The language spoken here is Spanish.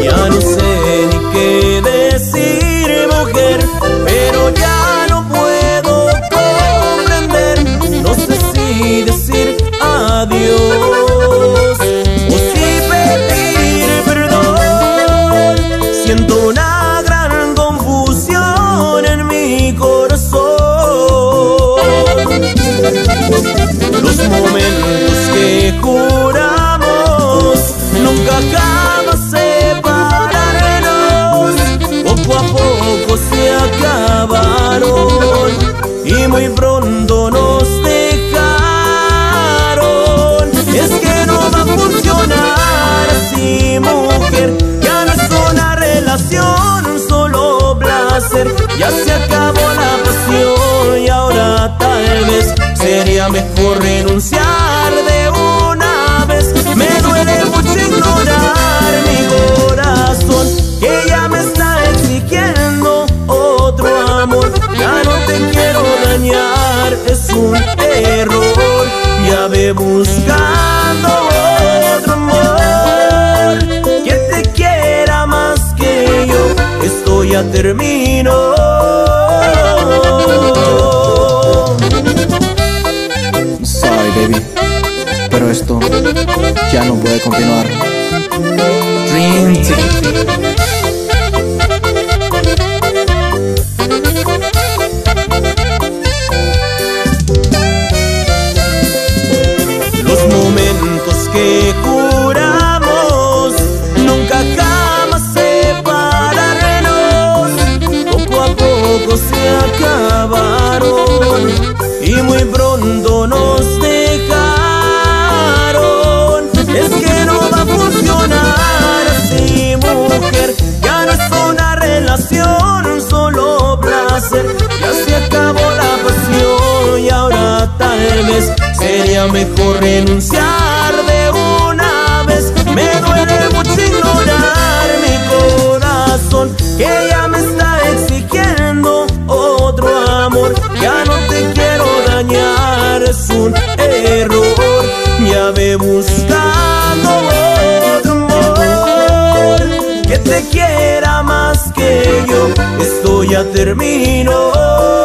Ya no sé ni qué decir, mujer, pero ya no puedo comprender. No sé si decir. Mejor renunciar de una vez. Me duele mucho ignorar mi corazón, que ya me está exigiendo otro amor. Ya no te quiero dañar, es un error. Ya ve buscando otro amor que te quiera más que yo. Esto ya terminó. Continuar. Mejor renunciar de una vez. Me duele mucho ignorar mi corazón, que ya me está exigiendo otro amor. Ya no te quiero dañar, es un error. Ya ve buscando otro amor que te quiera más que yo. Esto ya terminó.